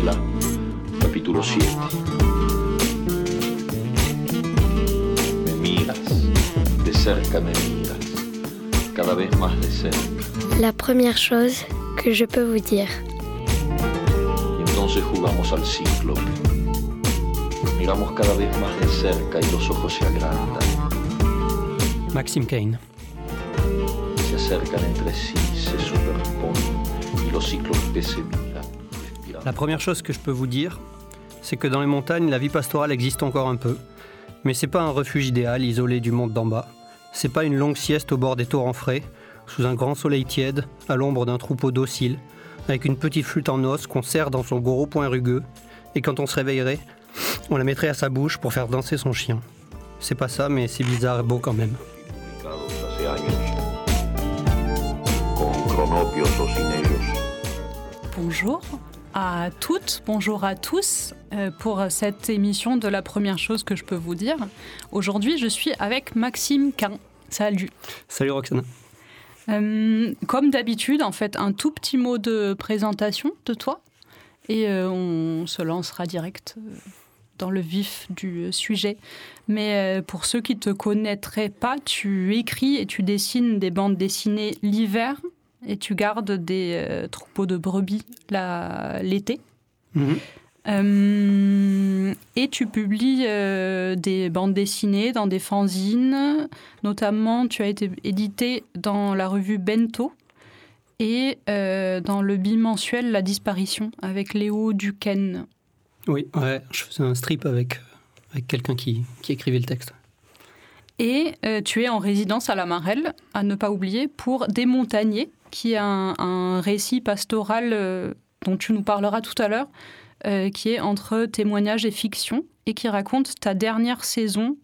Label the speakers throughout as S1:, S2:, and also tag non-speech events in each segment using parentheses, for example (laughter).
S1: novela, capítulo 7. Me miras, de cerca me miras, cada vez más de cerca.
S2: La première chose que je peux vous dire.
S1: Y entonces jugamos al cíclope. Miramos cada vez más de cerca y los ojos se agrandan,
S3: Maxime Kane.
S1: se acercan entre sí, se superponen y los cíclopes se miran.
S3: La première chose que je peux vous dire, c'est que dans les montagnes, la vie pastorale existe encore un peu. Mais c'est pas un refuge idéal isolé du monde d'en bas. C'est pas une longue sieste au bord des torrents frais, sous un grand soleil tiède, à l'ombre d'un troupeau docile, avec une petite flûte en os qu'on serre dans son gros poing rugueux, et quand on se réveillerait, on la mettrait à sa bouche pour faire danser son chien. C'est pas ça, mais c'est bizarre et beau quand même.
S4: Bonjour à toutes, bonjour à tous euh, pour cette émission de la première chose que je peux vous dire. Aujourd'hui, je suis avec Maxime Quin. Salut.
S3: Salut Roxana.
S4: Euh, comme d'habitude, en fait, un tout petit mot de présentation de toi et euh, on se lancera direct euh, dans le vif du sujet. Mais pour ceux qui te connaîtraient pas, tu écris et tu dessines des bandes dessinées l'hiver et tu gardes des euh, troupeaux de brebis l'été.
S3: Mhm.
S4: Euh, et tu publies euh, des bandes dessinées dans des fanzines. Notamment, tu as été édité dans la revue Bento et dans le bimensuel La Disparition avec Léo Duquesne.
S3: Oui, ouais, je faisais un strip avec, avec quelqu'un qui, qui écrivait le texte.
S4: Et euh, tu es en résidence à la Marelle, à ne pas oublier, pour Des Montagners, qui est un, un récit pastoral euh, dont tu nous parleras tout à l'heure, euh, qui est entre témoignage et fiction, et qui raconte ta dernière saison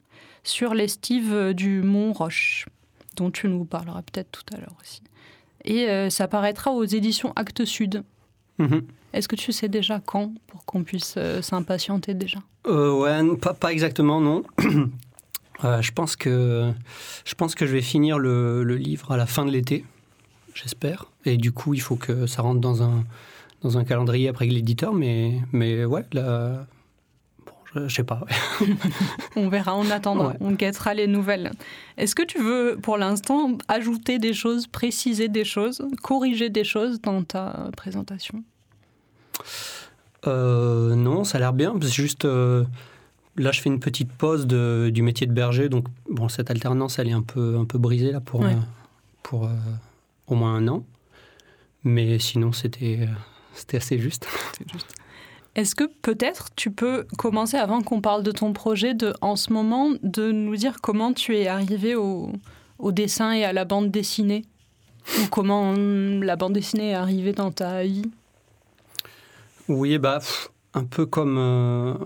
S4: sur l'estive du Mont Roche, dont tu nous parleras peut-être tout à l'heure aussi. Et ça paraîtra aux éditions Actes Sud.
S3: Mhm.
S4: Est-ce que tu sais déjà quand, pour qu'on puisse s'impatienter déjà?
S3: Euh, ouais, pas exactement, non. (clears throat) Euh, je, pense que, je pense que je vais finir le, le livre à la fin de l'été, j'espère. Et du coup, il faut que ça rentre dans un, dans un calendrier après l'éditeur. Mais, mais ouais, là, bon, je, sais pas. (laughs)
S4: On verra en attendant,
S3: Ouais.
S4: on guettera les nouvelles. Est-ce que tu veux, pour l'instant, ajouter des choses, préciser des choses, corriger des choses dans ta présentation?
S3: Euh, non, ça a l'air bien. C'est juste. euh, là, je fais une petite pause de- du métier de berger. Donc, bon, cette alternance, elle est un peu, un peu brisée là pour,
S4: Ouais.
S3: euh, pour euh, au moins un an. Mais sinon, c'était euh, c'était assez (laughs) juste.
S4: Est-ce que peut-être tu peux commencer, avant qu'on parle de ton projet, de, en ce moment, de nous dire comment tu es arrivé au, au dessin et à la bande dessinée? Ou comment hum, la bande dessinée est arrivée dans ta vie?
S3: Oui, bah, pff, un peu comme.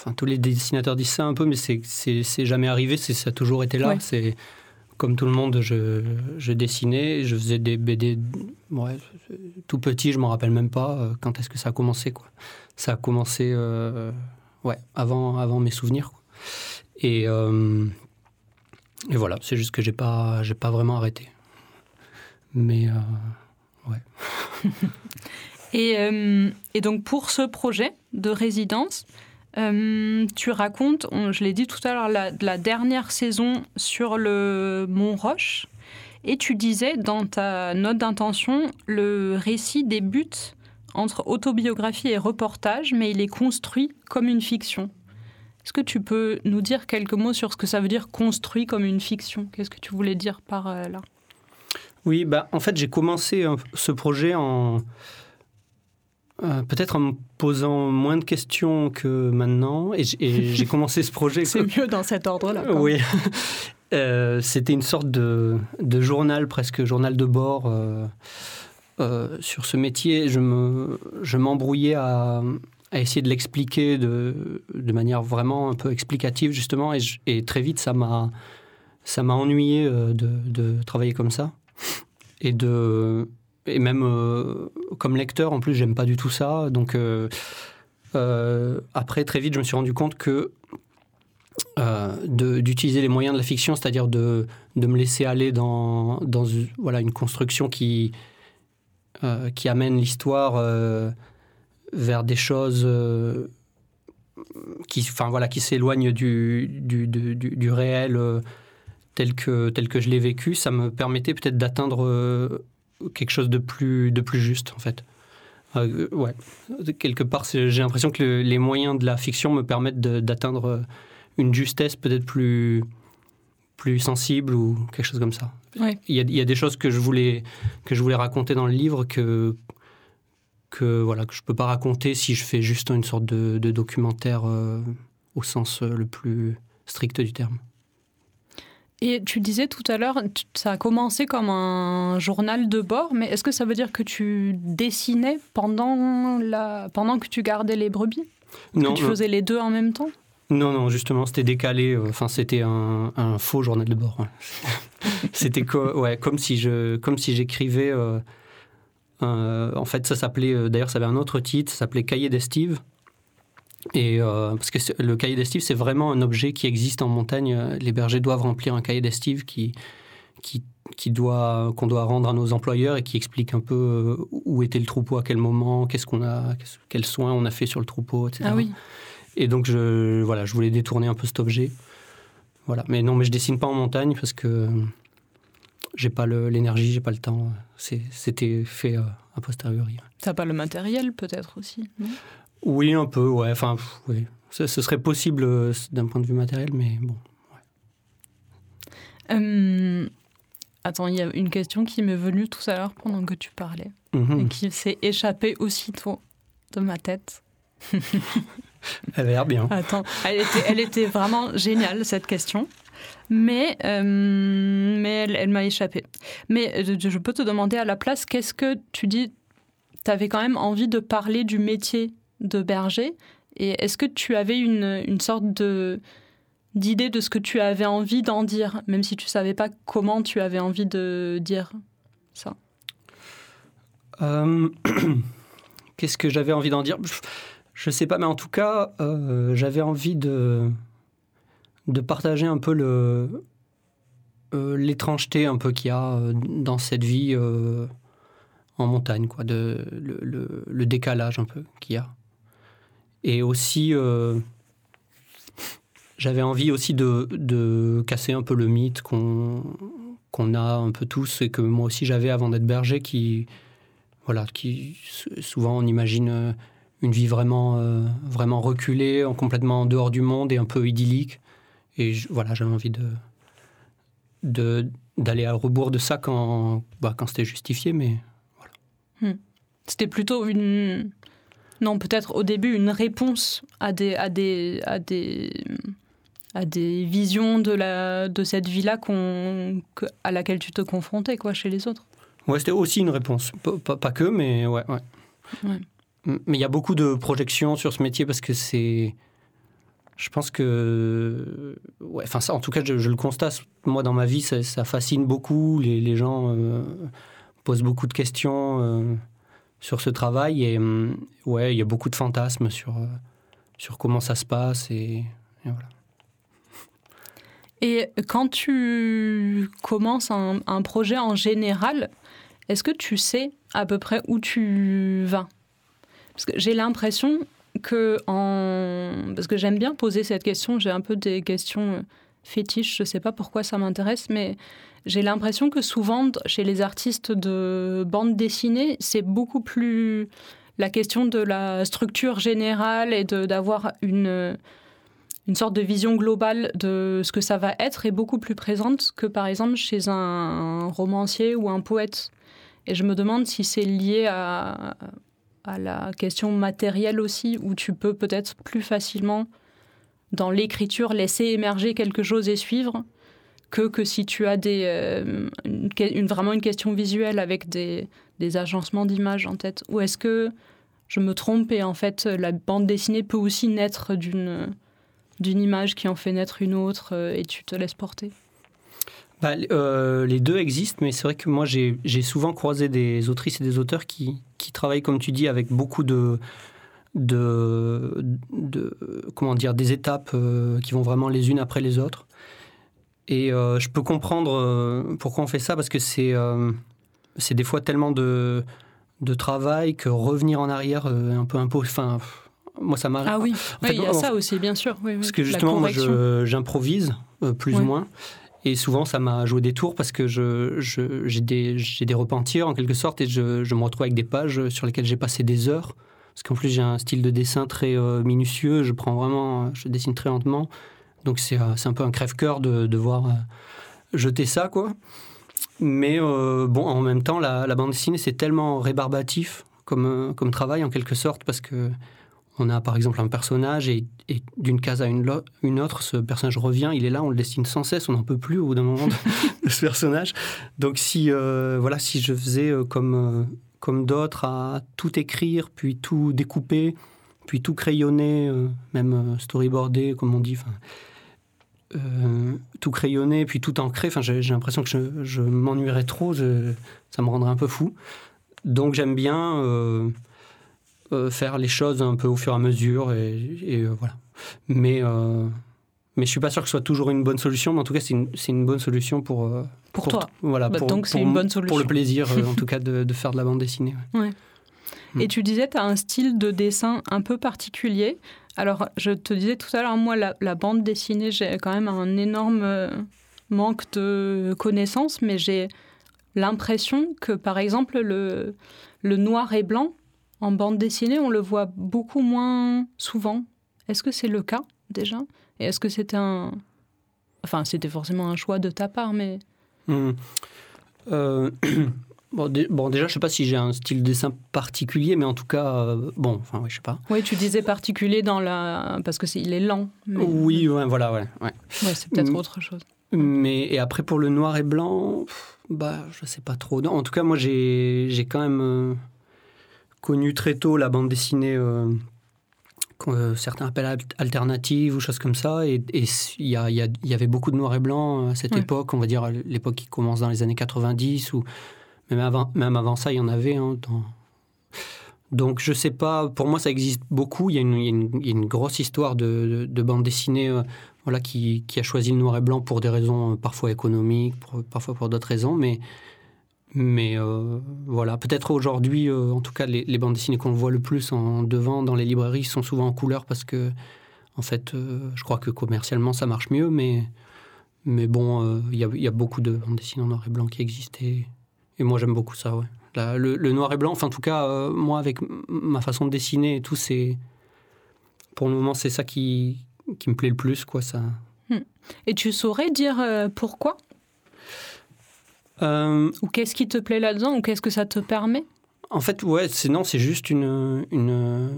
S3: Enfin, tous les dessinateurs disent ça un peu, mais c'est- jamais arrivé, ça a toujours été là.
S4: Ouais.
S3: C'est comme tout le monde, je, je dessinais, je faisais des BD. Ouais, tout petit, je m'en rappelle même pas euh, quand est-ce que ça a commencé. Quoi. Ça a commencé euh, ouais, avant, avant mes souvenirs. quoi. Et, euh, et voilà, c'est juste que j'ai pas, j'ai pas vraiment arrêté. Mais euh, (laughs)
S4: Et, et donc pour ce projet de résidence, euh, tu racontes, on- je l'ai dit tout à l'heure, la, la dernière saison sur le Mont Roche. Et tu disais dans ta note d'intention, le récit débute entre autobiographie et reportage, mais il est construit comme une fiction. Est-ce que tu peux nous dire quelques mots sur ce que ça veut dire construit comme une fiction? Qu'est-ce que tu voulais dire par euh, là?
S3: Oui, bah, en fait, j'ai commencé euh, ce projet en. Euh, Peut-être en me posant moins de questions que maintenant. Et j'ai (laughs) commencé ce projet.
S4: C'est mieux dans cet ordre-là.
S3: Oui. (laughs) Euh, C'était une sorte de, de journal, presque journal de bord euh, sur ce métier. Je me- je m'embrouillais à, à essayer de l'expliquer de, de manière vraiment un peu explicative, justement. Et, je- et très vite, ça m'a ennuyé de, de travailler comme ça. Et, de, et même euh, comme lecteur, en plus, j'aime pas du tout ça. Donc, euh, euh, après, très vite, je me suis rendu compte que d'utiliser les moyens de la fiction, c'est-à-dire de, de me laisser aller dans, dans voilà, une construction qui, qui amène l'histoire vers des choses qui, voilà, qui s'éloignent du, du, du, du, réel tel, que, tel que je l'ai vécu, ça me permettait peut-être d'atteindre quelque chose de plus, de plus juste, en fait. ouais, quelque part, j'ai l'impression que les moyens de la fiction me permettent d'atteindre une justesse peut-être plus, plus sensible ou quelque chose comme ça. Il, y a, il, y a, des choses que je voulais, que je voulais raconter dans le livre que, que, voilà, que je ne peux pas raconter si je fais juste une sorte de, documentaire euh, au sens euh, le plus strict du terme.
S4: Et tu disais tout à l'heure, ça a commencé comme un journal de bord, mais est-ce que ça veut dire que tu dessinais pendant, la, pendant que tu gardais les brebis?
S3: Non.
S4: Que tu faisais les deux en même temps?
S3: Non, non, justement, c'était décalé. Euh, enfin, c'était un, faux journal de bord. (laughs) c'était ouais, comme si je, comme si j'écrivais. Euh, en fait, ça s'appelait. Euh, d'ailleurs, ça avait un autre titre. Ça s'appelait Cahier d'estive. Et parce que le cahier d'estive, c'est vraiment un objet qui existe en montagne. Les bergers doivent remplir un cahier d'estive qui, qui, qui doit, qu'on doit rendre à nos employeurs et qui explique un peu où était le troupeau à quel moment, qu'est-ce qu'on a, quels soins on a fait sur le troupeau, etc.
S4: Ah oui.
S3: Et donc, je, voilà, je voulais détourner un peu cet objet. Voilà. Mais non, mais je dessine pas en montagne parce que j'ai pas l'énergie, j'ai pas le temps. C'était fait euh, a posteriori.
S4: T'as pas le matériel peut-être aussi
S3: Oui, un peu, ouais. Enfin, oui. Ce, serait possible euh, d'un point de vue matériel, mais bon.
S4: Attends, il y a une question qui m'est venue tout à l'heure pendant que tu parlais mhm. et qui s'est échappée aussitôt de ma tête. (laughs)
S3: Elle a l'air bien.
S4: Attends, elle était, vraiment géniale, cette question. Mais, euh, mais elle, m'a échappé. Mais euh, je peux te demander à la place, qu'est-ce que tu dis? Tu avais quand même envie de parler du métier de berger. Et est-ce que tu avais une, une sorte de d'idée de ce que tu avais envie d'en dire, même si tu savais pas comment tu avais envie de dire ça?
S3: Euh, (clears throat) Qu'est-ce que j'avais envie d'en dire? Je sais pas, mais en tout cas, euh, j'avais envie de, de partager un peu le, euh, l'étrangeté un peu qu'il y a dans cette vie en montagne, quoi, de, le, le, décalage un peu qu'il y a. Et aussi, j'avais envie aussi de, de, casser un peu le mythe qu'on qu'on a un peu tous et que moi aussi j'avais avant d'être berger, qui, voilà, qui souvent on imagine une vie vraiment, euh, vraiment reculée, complètement en dehors du monde et un peu idyllique. Et voilà, j'avais envie de, d'aller à rebours de ça quand, bah, quand c'était justifié, mais.
S4: Hmm. C'était plutôt une. Non, peut-être au début une réponse à des, à des, à des, à des visions de, la, de cette vie-là qu'on, à laquelle tu te confrontais quoi, chez les autres.
S3: Ouais, c'était aussi une réponse. Pas, pas que, mais ouais. ouais. ouais. Mais il y a beaucoup de projections sur ce métier parce que c'est. Je pense que. Ouais, enfin, ça, en tout cas, je, le constate. Moi, dans ma vie, ça, fascine beaucoup. Les, les gens euh, posent beaucoup de questions euh, sur ce travail. Et mm, ouais, il y a beaucoup de fantasmes sur, euh, sur comment ça se passe. Et, voilà.
S4: Et quand tu commences un, un projet en général, est-ce que tu sais à peu près où tu vas? Parce que j'ai l'impression que en... Parce que j'aime bien poser cette question, j'ai un peu des questions fétiches, je ne sais pas pourquoi ça m'intéresse, mais j'ai l'impression que souvent, chez les artistes de bande dessinée, c'est beaucoup plus la question de la structure générale et d'avoir une, une sorte de vision globale de ce que ça va être est beaucoup plus présente que par exemple chez un romancier ou un poète. Et je me demande si c'est lié à, à la question matérielle aussi, où tu peux peut-être plus facilement, dans l'écriture, laisser émerger quelque chose et suivre, que, que si tu as des, euh, vraiment une question visuelle avec des, des agencements d'images en tête. Ou est-ce que je me trompe et en fait la bande dessinée peut aussi naître d'une d'une image qui en fait naître une autre euh, et tu te laisses porter?
S3: Bah, euh, les deux existent, mais c'est vrai que moi j'ai souvent croisé des autrices et des auteurs qui, qui, travaillent, comme tu dis, avec beaucoup de, de, de comment dire, des étapes euh, qui vont vraiment les unes après les autres. Et euh, je peux comprendre pourquoi on fait ça, parce que c'est c'est des fois tellement de, de travail que revenir en arrière euh, un peu imposé. Enfin, moi, ça m'arrive.
S4: Ah oui,
S3: En
S4: Oui,
S3: fait,
S4: il y a ça aussi, bien sûr. Oui, oui.
S3: Parce que justement, moi, je- j'improvise, euh, plus ou moins. Et souvent, ça m'a joué des tours parce que je, je- j'ai, des, j'ai des repentirs, en quelque sorte, et je, je me retrouve avec des pages sur lesquelles j'ai passé des heures. Parce qu'en plus, j'ai un style de dessin très euh, minutieux. Je prends vraiment... Je dessine très lentement. Donc, c'est, euh, c'est un peu un crève-cœur de devoir euh, jeter ça, quoi. Mais euh, bon, en même temps, la, bande dessinée, c'est tellement rébarbatif comme, euh, travail, en quelque sorte, parce que on a par exemple un personnage et, d'une case à une, autre, ce personnage revient, il est là, on le dessine sans cesse, on n'en peut plus au bout d'un moment de, (laughs) de ce personnage. Donc si, euh, voilà, si je faisais euh, comme, euh, comme d'autres à tout écrire, puis tout découper, puis tout crayonner, euh, même euh, storyboarder, comme on dit, euh, tout crayonner, puis tout ancrer, enfin, j'ai l'impression que je, m'ennuierais trop, ça me rendrait un peu fou. Donc j'aime bien... faire les choses un peu au fur et à mesure et, voilà. Mais mais je suis pas sûr que ce soit toujours une bonne solution. Mais en tout cas, c'est une, c'est une bonne solution pour
S4: Pour toi.
S3: Voilà.
S4: Bah,
S3: pour,
S4: donc c'est une bonne
S3: Pour le
S4: solution.
S3: plaisir, euh, en (laughs) tout cas, de, de faire de la bande dessinée. ouais.
S4: Et tu disais, tu as un style de dessin un peu particulier. Alors, je te disais tout à l'heure, moi, la, la bande dessinée, j'ai quand même un énorme euh, manque de connaissances, mais j'ai l'impression que, par exemple, le, le noir et blanc en bande dessinée, on le voit beaucoup moins souvent. Est-ce que c'est le cas déjà? Et est-ce que c'était un... Enfin, c'était forcément un choix de ta part, mais...
S3: Hum. Euh, (clears throat) bon, dé- bon, déjà, je sais pas si j'ai un style de dessin particulier, mais en tout cas, euh, bon, enfin, oui, je sais pas.
S4: Oui, tu disais particulier dans la... Parce que c'est, il est lent. mais-
S3: Oui, ouais, voilà, ouais, ouais.
S4: Ouais, c'est peut-être
S3: Mm.
S4: autre chose.
S3: Mais et après pour le noir et blanc, bah je sais pas trop. Non, en tout cas, moi j'ai quand même euh, connu très tôt la bande dessinée, certains appellent al- alternative ou choses comme ça. Et il y, avait beaucoup de noir et blanc à cette
S4: Ouais.
S3: époque. On va dire l'époque qui commence dans les années 90 ou même avant, même avant ça, il y en avait. hein, dans- Donc je sais pas. Pour moi, ça existe beaucoup. Il y a une, y a grosse histoire de, de, de bande dessinée. euh, voilà, qui, qui a choisi le noir et blanc pour des raisons euh, parfois économiques, pour- parfois pour d'autres raisons, mais, mais euh, voilà, peut-être aujourd'hui, euh, en tout cas, les, bandes dessinées qu'on voit le plus en devant dans les librairies sont souvent en couleur parce que, en fait, euh, je crois que commercialement ça marche mieux, mais, mais bon, il y, a, y a beaucoup de bandes dessinées en noir et blanc qui existent et, moi j'aime beaucoup ça, ouais. Le, le noir et blanc, enfin en tout cas, moi avec ma façon de dessiner et tout, c'est. Pour le moment, c'est ça qui, qui me plaît le plus, quoi. Ça.
S4: Et tu saurais dire pourquoi?
S3: Euh,
S4: Ou qu'est-ce qui te plaît là-dedans Ou qu'est-ce que ça te permet?
S3: En fait, ouais, c'est non, c'est juste une, une,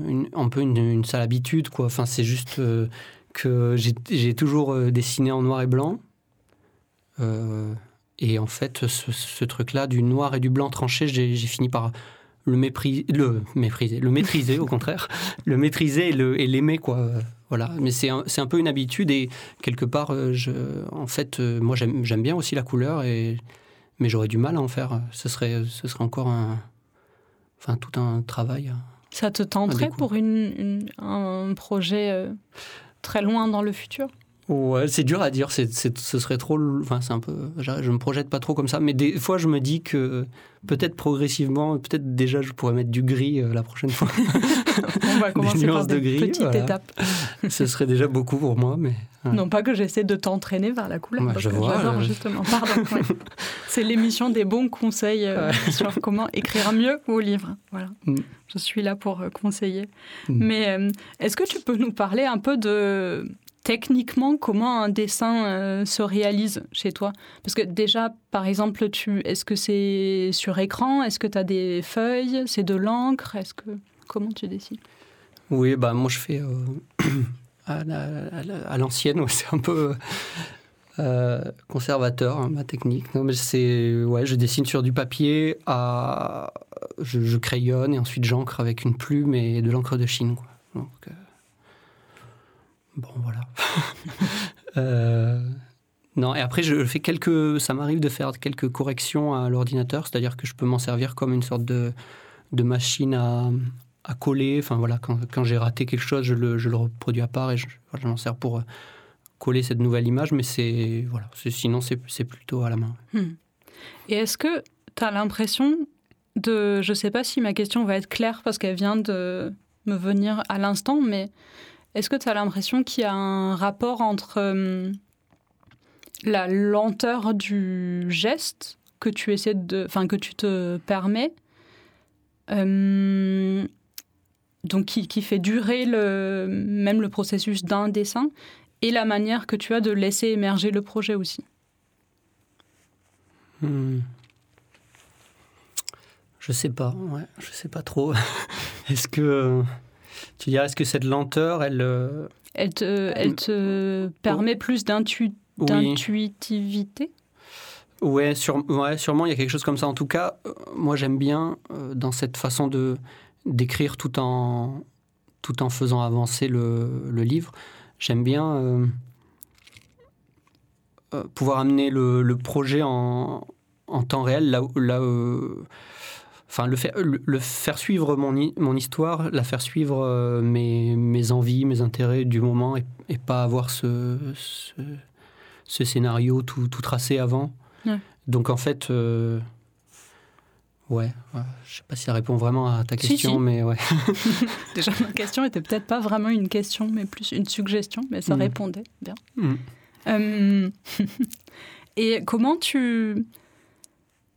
S3: une- un peu une, une sale habitude, quoi. Enfin, c'est juste euh, que j'ai toujours euh, dessiné en noir et blanc. Euh, et en fait, ce, ce truc-là, du noir et du blanc tranché, j'ai fini par le, mépris, le mépriser, le maîtriser au contraire, (laughs) le maîtriser et l'aimer, quoi. Voilà. Mais c'est un, un peu une habitude et quelque part, je, en fait, moi j'aime j'aime bien aussi la couleur, et, mais j'aurais du mal à en faire. Ce serait, ce serait encore un, enfin, tout un travail.
S4: Ça te tenterait pour une, une- un projet euh, très loin dans le futur?
S3: Ouais, c'est dur à dire. C'est, ce serait trop. Enfin, c'est un peu. Je, je me projette pas trop comme ça. Mais des fois, je me dis que peut-être progressivement, peut-être déjà, je pourrais mettre du gris euh, la prochaine fois. (laughs) (laughs)
S4: On va commencer par
S3: nuances de
S4: des
S3: gris,
S4: petites
S3: voilà.
S4: étapes. (laughs)
S3: ce serait déjà beaucoup pour moi. Mais Ouais.
S4: Non pas que j'essaie de t'entraîner vers la couleur, parce
S3: je vois,
S4: j'adore
S3: je-
S4: justement. Pardon. ouais. (laughs) C'est l'émission des bons conseils euh, sur comment écrire mieux au livre. Voilà.
S3: Mm.
S4: Je suis là pour euh, conseiller.
S3: Mm.
S4: Mais euh, est-ce que tu peux nous parler un peu de techniquement comment un dessin euh, se réalise chez toi? Parce que déjà, par exemple, tu, est-ce que c'est sur écran? Est-ce que tu as des feuilles? C'est de l'encre? Est-ce que comment tu dessines
S3: oui, bah moi, je fais euh, (clears throat) à, la- à la- à l'ancienne. (laughs) c'est un peu euh, conservateur hein, ma technique. Non, mais c'est ouais, je dessine sur du papier. Je, crayonne et ensuite j'encre avec une plume et de l'encre de Chine. Donc, euh, bon, voilà. (laughs) Non, et après, je fais quelques. Ça m'arrive de faire quelques corrections à l'ordinateur, c'est-à-dire que je peux m'en servir comme une sorte de machine à, à coller. Enfin, voilà, quand, quand j'ai raté quelque chose, je le, je le reproduis à part et je, je m'en sers pour euh, coller cette nouvelle image, mais c'est. Voilà, sinon, c'est plutôt à la main.
S4: Hmm. Et est-ce que tu as l'impression de. Je sais pas si ma question va être claire parce qu'elle vient de me venir à l'instant, mais est-ce que tu as l'impression qu'il y a un rapport entre euh, la lenteur du geste que tu essaies de, enfin que tu te permets, euh, donc qui, qui, fait durer le, même le processus d'un dessin, et la manière que tu as de laisser émerger le projet aussi.
S3: Hmm. Je sais pas, ouais, je sais pas trop. (laughs) est-ce que tu dirais, est-ce que cette lenteur, elle, euh,
S4: elle te, elle te permet plus d'intuitivité?
S3: Ouais, sur, ouais, sûrement, il y a quelque chose comme ça. En tout cas, euh, moi, j'aime bien euh, dans cette façon de d'écrire tout en, tout en faisant avancer le, le livre. J'aime bien pouvoir amener le, le projet en, en, temps réel, là, là enfin le faire, le, faire suivre mon, mon histoire, la faire suivre euh, mes, mes, envies, mes intérêts du moment et, pas avoir ce, ce, scénario tout, tout, tracé avant. Donc en fait, euh, ouais, je sais pas si ça répond vraiment à ta question, mais ouais. (laughs) (laughs)
S4: Déjà ma question était peut-être pas vraiment une question, mais plus une suggestion, mais ça mm. répondait bien. Mm. Euh, (laughs) et comment tu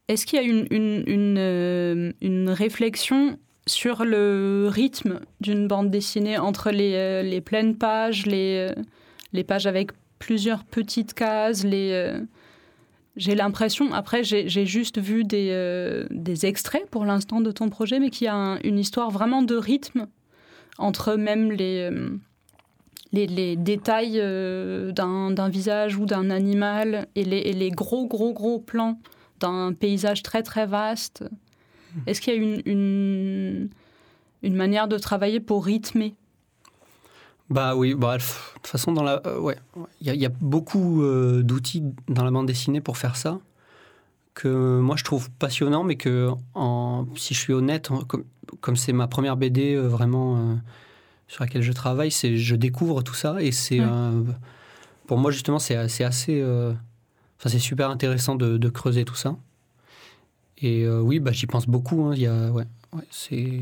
S4: est-ce qu'il y a une, une, euh, une, réflexion sur le rythme d'une bande dessinée entre les, euh, les pleines pages, les, euh, les pages avec plusieurs petites cases, les... J'ai l'impression, après j'ai juste vu des, des extraits pour l'instant de ton projet, mais qu'il y a une histoire vraiment de rythme entre même les, les, les, détails d'un visage ou d'un animal et les, et les, gros, gros, gros plans d'un paysage très très vaste. Est-ce qu'il y a une, une, une, manière de travailler pour rythmer?
S3: Bah oui, bah, de toute façon, dans la, euh, ouais, il y, a beaucoup euh, d'outils dans la bande dessinée pour faire ça que moi je trouve passionnant, mais que en, si je suis honnête, comme c'est ma première BD euh, vraiment sur laquelle je travaille, c'est je découvre tout ça et c'est pour moi justement c'est assez Enfin, c'est super intéressant de, creuser tout ça. Et oui, bah, j'y pense beaucoup. Hein. Il y a, ouais, c'est...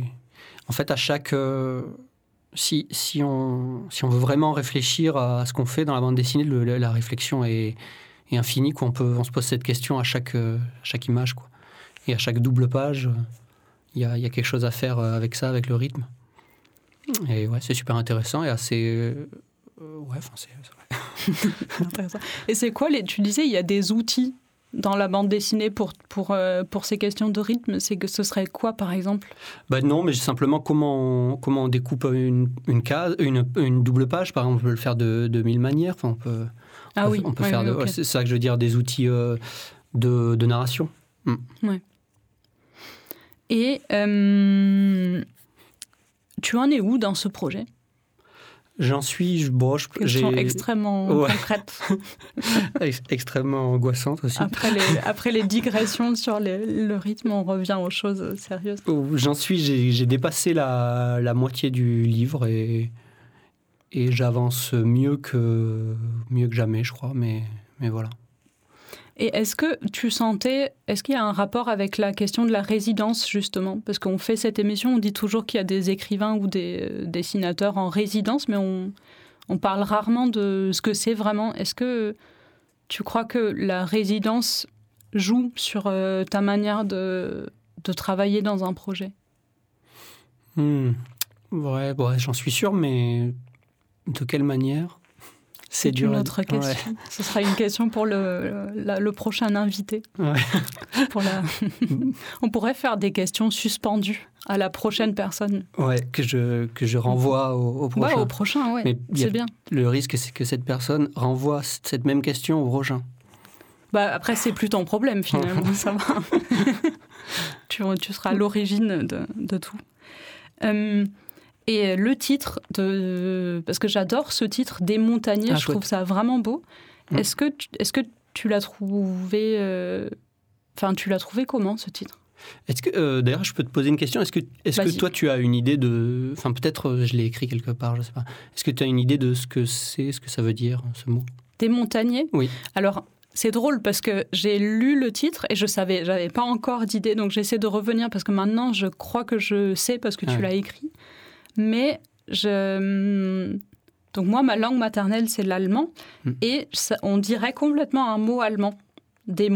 S3: En fait, à chaque... Euh, si, si, on, si on veut vraiment réfléchir à ce qu'on fait dans la bande dessinée, la réflexion est, infinie. Quoi. On, peut, on se pose cette question à chaque, euh, chaque image. Quoi. Et à chaque double page, il y a, y a, quelque chose à faire avec ça, avec le rythme. Et ouais, c'est super intéressant et assez... ouais, enfin, c'est (laughs)
S4: Et c'est quoi les, Tu disais, il y a des outils dans la bande dessinée pour, pour, euh, pour ces questions de rythme C'est que ce serait quoi, par exemple?
S3: Bah Non, mais simplement comment on, comment on découpe une, une, case, une, une double page. Par exemple, on peut le faire de, de mille manières. Enfin, on peut,
S4: ah oui,
S3: on peut faire c'est ça que je veux dire, des outils euh, de, de, narration.
S4: Mm. Ouais. Et euh, tu en es où dans ce projet?
S3: J'en suis, je broche.
S4: Question extrêmement concrète. (laughs)
S3: extrêmement angoissante aussi.
S4: Après les, après les digressions sur le rythme, on revient aux choses sérieuses.
S3: J'en suis, j'ai dépassé la, la, moitié du livre et, et j'avance mieux que, mieux que jamais, je crois, mais, mais voilà.
S4: Et est-ce que tu sentais, est-ce qu'il y a un rapport avec la question de la résidence justement? Parce qu'on fait cette émission, on dit toujours qu'il y a des écrivains ou des euh, dessinateurs en résidence, mais on, parle rarement de ce que c'est vraiment. Est-ce que tu crois que la résidence joue sur euh, ta manière de, travailler dans un projet?
S3: Hmm. Ouais, j'en suis sûr, mais de quelle manière?
S4: C'est une autre question. Ce sera une question pour le, le, prochain invité. pour la... (laughs) On pourrait faire des questions suspendues à la prochaine personne.
S3: Ouais, que je, que je renvoie au, prochain.
S4: Ouais, au prochain, ouais. C'est bien.
S3: Le risque, c'est que cette personne renvoie cette même question au prochain.
S4: Bah, après, c'est plus ton problème, finalement. (laughs) ça va. (laughs) tu, tu seras à l'origine de, de, tout. Euh, et le titre, de, parce que j'adore ce titre, Des montagniers, ah, je trouve ça vraiment beau. Mm. Est-ce que, est que tu l'as trouvé. Euh, enfin, tu l'as trouvé comment ce titre?
S3: Est-ce que euh, d'ailleurs je peux te poser une question Est-ce que est-ce que toi tu as une idée de enfin peut-être euh, je l'ai écrit quelque part je sais pas Est-ce que tu as une idée de ce que c'est ce que ça veut dire ce mot?
S4: Des montagniers
S3: Oui.
S4: Alors c'est drôle parce que j'ai lu le titre et je savais, j'avais pas encore d'idée, donc j'essaie de revenir parce que maintenant je crois que je sais parce que tu l'as écrit. Mais je. Donc moi, ma langue maternelle, c'est l'allemand
S3: Mm.
S4: et ça- on dirait complètement un mot allemand des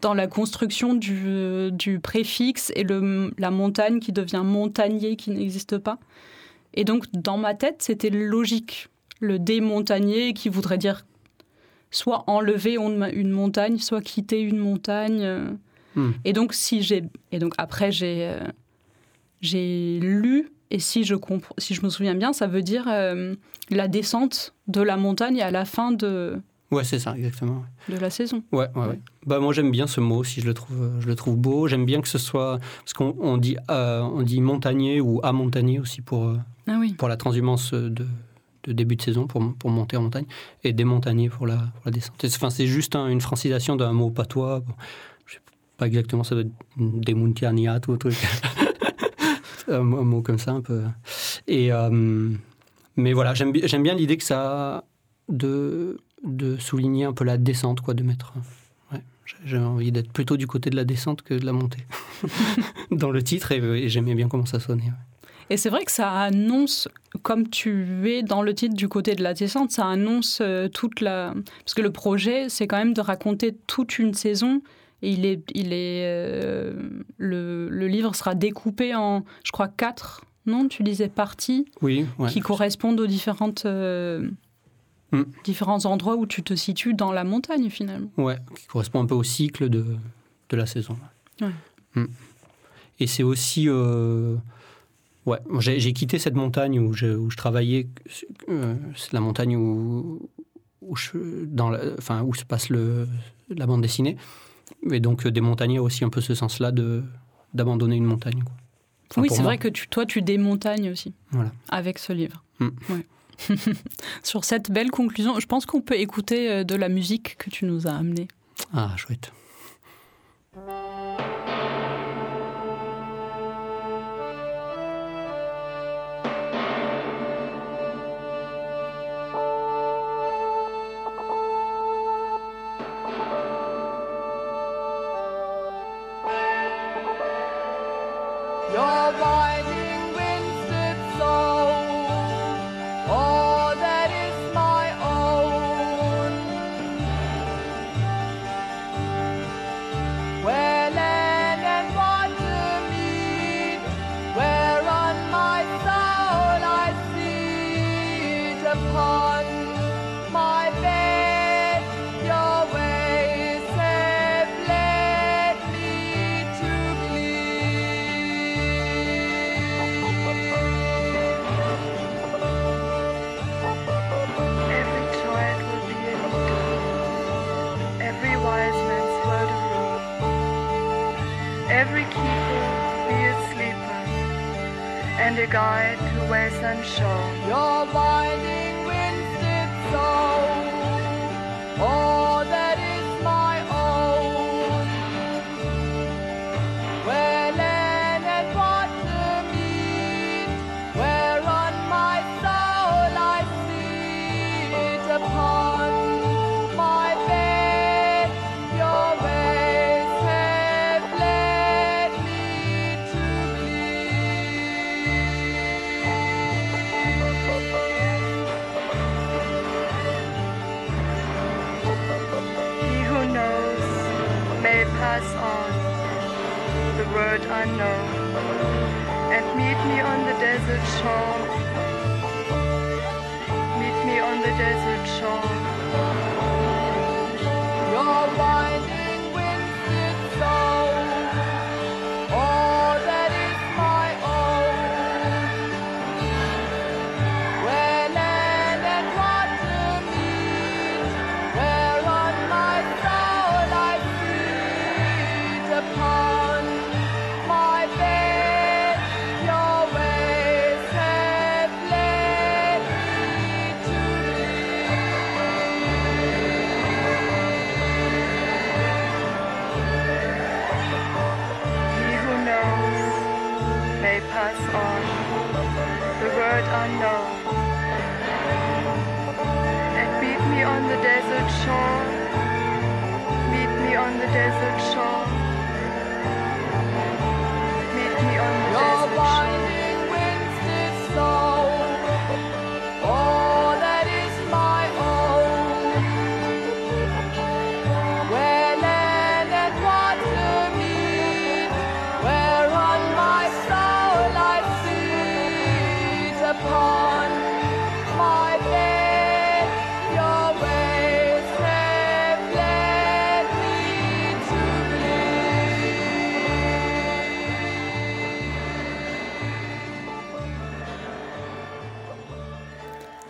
S4: dans la construction du, du préfixe et le, la montagne qui devient montagnier qui n'existe pas. Et donc dans ma tête, c'était logique. Le démontagnier qui voudrait dire soit enlever une montagne, soit quitter une montagne. euh.
S3: Hmm.
S4: Et donc si j'ai et donc après j'ai euh, j'ai lu et si je comprends si je me souviens bien, ça veut dire euh, la descente de la montagne à la fin de
S3: Ouais, c'est ça, exactement.
S4: de la saison.
S3: Ouais, ouais, ouais. Bah, moi, j'aime bien ce mot aussi, je le trouve, je le trouve beau. J'aime bien que ce soit. Parce qu'on on dit, euh, on dit montagnier ou à montagnier aussi pour, euh,
S4: Ah oui.
S3: pour la transhumance de, de début de saison, pour, pour monter en montagne, et des montagniers pour la, pour la descente. Enfin, c'est juste un- une francisation d'un mot patois. Bon, je sais pas exactement, ça doit être des ou un truc. (laughs) un, mot- comme ça, un peu. Et, euh, mais voilà, j'aime bi- j'aime bien l'idée que ça. de de souligner un peu la descente, quoi, de mettre. J'ai- envie d'être plutôt du côté de la descente que de la montée (laughs) dans le titre, et, j'aimais bien comment ça sonnait.
S4: Et c'est vrai que ça annonce, comme tu es dans le titre du côté de la descente, ça annonce euh, toute la. Parce que le projet, c'est quand même de raconter toute une saison. Et il est, il est, euh, le, le livre sera découpé en, je crois, quatre, non Tu disais parties
S3: Oui, ouais.
S4: qui correspondent aux différentes, euh,
S3: Mm.
S4: différents endroits où tu te situes dans la montagne finalement.
S3: Ouais, qui correspond un peu au cycle de, de la saison.
S4: Ouais.
S3: Mm. Et c'est aussi. euh, ouais, j'ai quitté cette montagne où je, où je travaillais. c'est la montagne où, où, je, dans la- enfin, où se passe le, la bande dessinée. Et donc, euh, des montagnais ont aussi un peu ce sens-là de d'abandonner une montagne. quoi. Enfin,
S4: oui, c'est vrai que tu, toi, tu démontagnes aussi
S3: Voilà.
S4: avec ce livre.
S3: Mm.
S4: Ouais. (laughs) Sur cette belle conclusion, je pense qu'on peut écouter euh, de la musique que tu nous as amenée.
S3: Ah, chouette.
S5: love. guide to where
S6: unsure. You're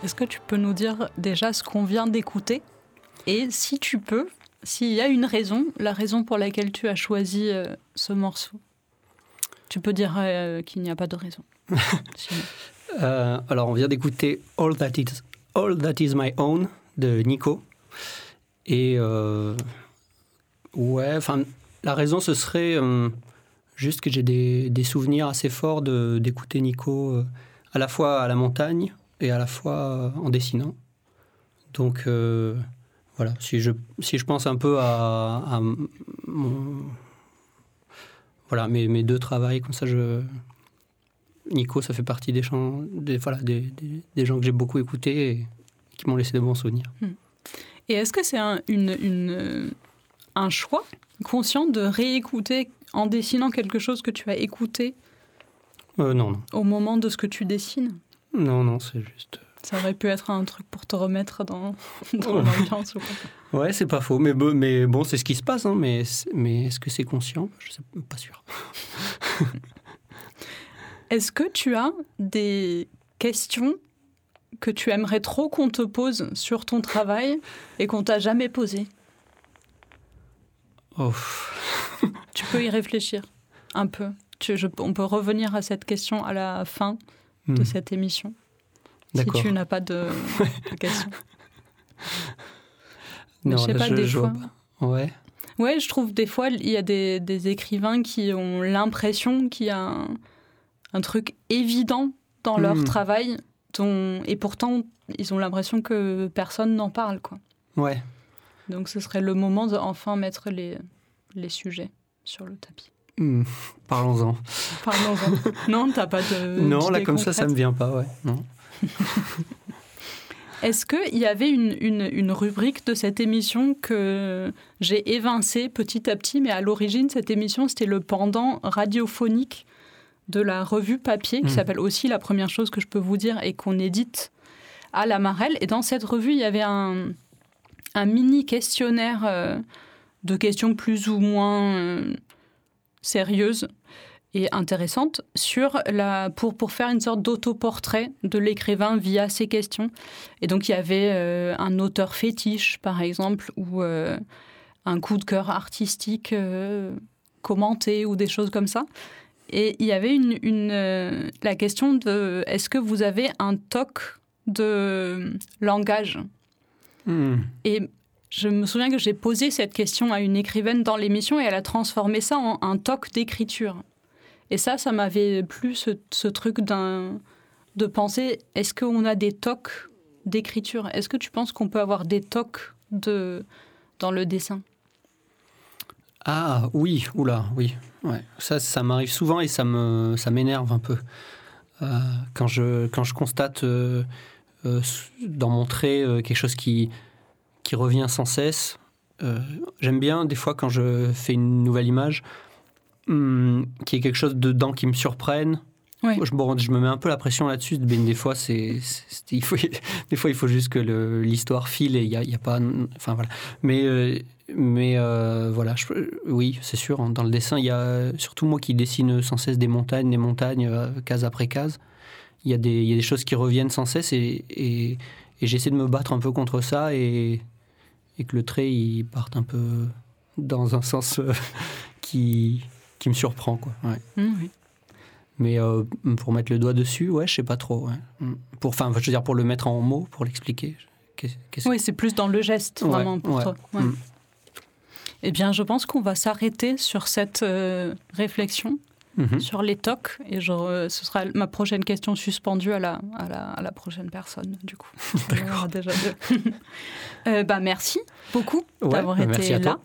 S4: Est-ce que tu peux nous dire déjà ce qu'on vient d'écouter? Et si tu peux, s'il y a une raison, la raison pour laquelle tu as choisi euh, ce morceau Tu peux dire euh, qu'il n'y a pas de raison. (laughs)
S3: Euh, alors, on vient d'écouter All That Is, All That Is My Own de Nico. Et euh, ouais, enfin, la raison, ce serait juste que j'ai des, des souvenirs assez forts d'écouter Nico à la fois à la montagne et à la fois euh, en dessinant. Donc, euh, voilà, si je, si je pense un peu à, à mon. Voilà, mes, mes deux travails, comme ça, je, Nico, ça fait partie des, gens, des, voilà, des, des- des gens que j'ai beaucoup écoutés et qui m'ont laissé de bons souvenirs.
S4: Et est-ce que c'est un, une, une, euh, un choix conscient de réécouter en dessinant quelque chose que tu as écouté?
S3: Euh, non, non.
S4: au moment de ce que tu dessines?
S3: Non, non, c'est juste.
S4: Ça aurait pu être un truc pour te remettre dans, (laughs) dans l'ambiance ou quoi.
S3: Ouais, c'est pas faux. Mais, bon- mais bon, c'est ce qui se passe. hein, mais est-ce que c'est conscient? Je sais pas sûr. (laughs)
S4: Est-ce que tu as des questions que tu aimerais trop qu'on te pose sur ton travail et qu'on t'a jamais posées?
S3: Oh,
S4: Tu peux y réfléchir un peu. Tu- je- on peut revenir à cette question à la fin de
S3: hmm,
S4: cette émission. Si tu n'as pas de, de questions. Mais
S3: Non,
S4: je sais
S3: là,
S4: pas, des
S3: je
S4: fois.
S3: pas. Ouais.
S4: Ouais, je trouve des fois, il y a des, des écrivains qui ont l'impression qu'il y a un, un truc évident dans leur
S3: Hmm.
S4: travail, dont, et pourtant, ils ont l'impression que personne n'en parle. Quoi.
S3: Ouais.
S4: Donc ce serait le moment de enfin mettre les, les sujets sur le tapis.
S3: Hmm, Parlons-en.
S4: Parlons-en. (laughs) non, t'as pas de.
S3: non, là, comme ça, ça me vient pas. Ouais. Non. (laughs)
S4: Est-ce qu'il y avait une, une, une rubrique de cette émission que j'ai évincée petit à petit, mais à l'origine, cette émission, c'était le pendant radiophonique de la revue papier, qui
S3: Mhm.
S4: s'appelle aussi La première chose que je peux vous dire et qu'on édite à la Marelle. Et dans cette revue, il y avait un, un mini questionnaire euh, de questions plus ou moins euh, sérieuses et intéressantes sur la, pour, pour faire une sorte d'autoportrait de l'écrivain via ces questions. Et donc il y avait euh, un auteur fétiche, par exemple, ou euh, un coup de cœur artistique euh, commenté, ou des choses comme ça. Et il y avait une, une, la question de est-ce que vous avez un toc de langage?
S3: Hmm.
S4: Et je me souviens que j'ai posé cette question à une écrivaine dans l'émission et elle a transformé ça en un toc d'écriture. Et ça, ça m'avait plu, ce, truc de penser, est-ce qu'on a des tocs d'écriture? Est-ce que tu penses qu'on peut avoir des tocs dans le dessin?
S3: Ah oui, oula, oui. Ouais. Ça, ça m'arrive souvent et ça me, ça m'énerve un peu. Euh, quand, je, quand je constate euh, euh, dans mon trait quelque chose qui, qui revient sans cesse, euh, j'aime bien des fois quand je fais une nouvelle image, hum, qu'il y ait quelque chose dedans qui me surprenne. Je, bon, je me mets un peu la pression là-dessus, mais des fois, c'est, il faut, (laughs) des fois, il faut juste que l'histoire file et il n'y a, il y a pas. Enfin, voilà. Mais, euh, mais euh, voilà, je- oui, c'est sûr. hein, Dans le dessin, il y a surtout moi qui dessine sans cesse des montagnes, des montagnes, euh, case après case. Il y, a des, il y a des choses qui reviennent sans cesse et, et, et j'essaie de me battre un peu contre ça et, et que le trait il parte un peu dans un sens euh, (laughs) qui, qui me surprend. Quoi. Ouais.
S4: Mmh, oui.
S3: Mais euh, pour mettre le doigt dessus, ouais, je sais pas trop. ouais. Mm. Pour, enfin, je veux dire, pour le mettre en mots, pour l'expliquer.
S4: Oui, c'est plus dans le geste,
S3: Ouais,
S4: vraiment, pour
S3: ouais.
S4: toi. Ouais.
S3: Mm.
S4: Eh bien, je pense qu'on va s'arrêter sur cette euh, réflexion.
S3: Mhm.
S4: sur les tocs et je re- ce sera ma prochaine question suspendue à la, à la, à la prochaine personne du coup. (laughs) Aura déjà deux. (laughs) Euh, bah, merci beaucoup
S3: Ouais,
S4: d'avoir
S3: bah,
S4: été là.
S3: toi.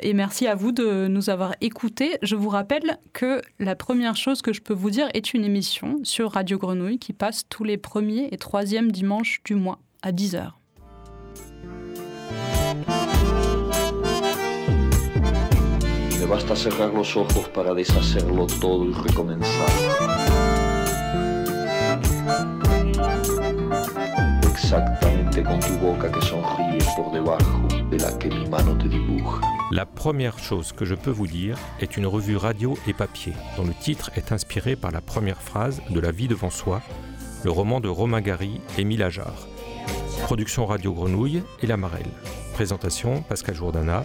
S4: Et merci à vous de nous avoir écoutés. Je vous rappelle que la première chose que je peux vous dire est une émission sur Radio Grenouille qui passe tous les premiers et troisièmes dimanches du mois à 10h.
S1: Basta los ojos
S7: la première chose que je peux vous dire est une revue radio et papier, dont le titre est inspiré par la première phrase de La vie devant soi, le roman de Romain Gary et Émile Ajar. Production Radio Grenouille et La Marelle. Présentation Pascal Jourdana,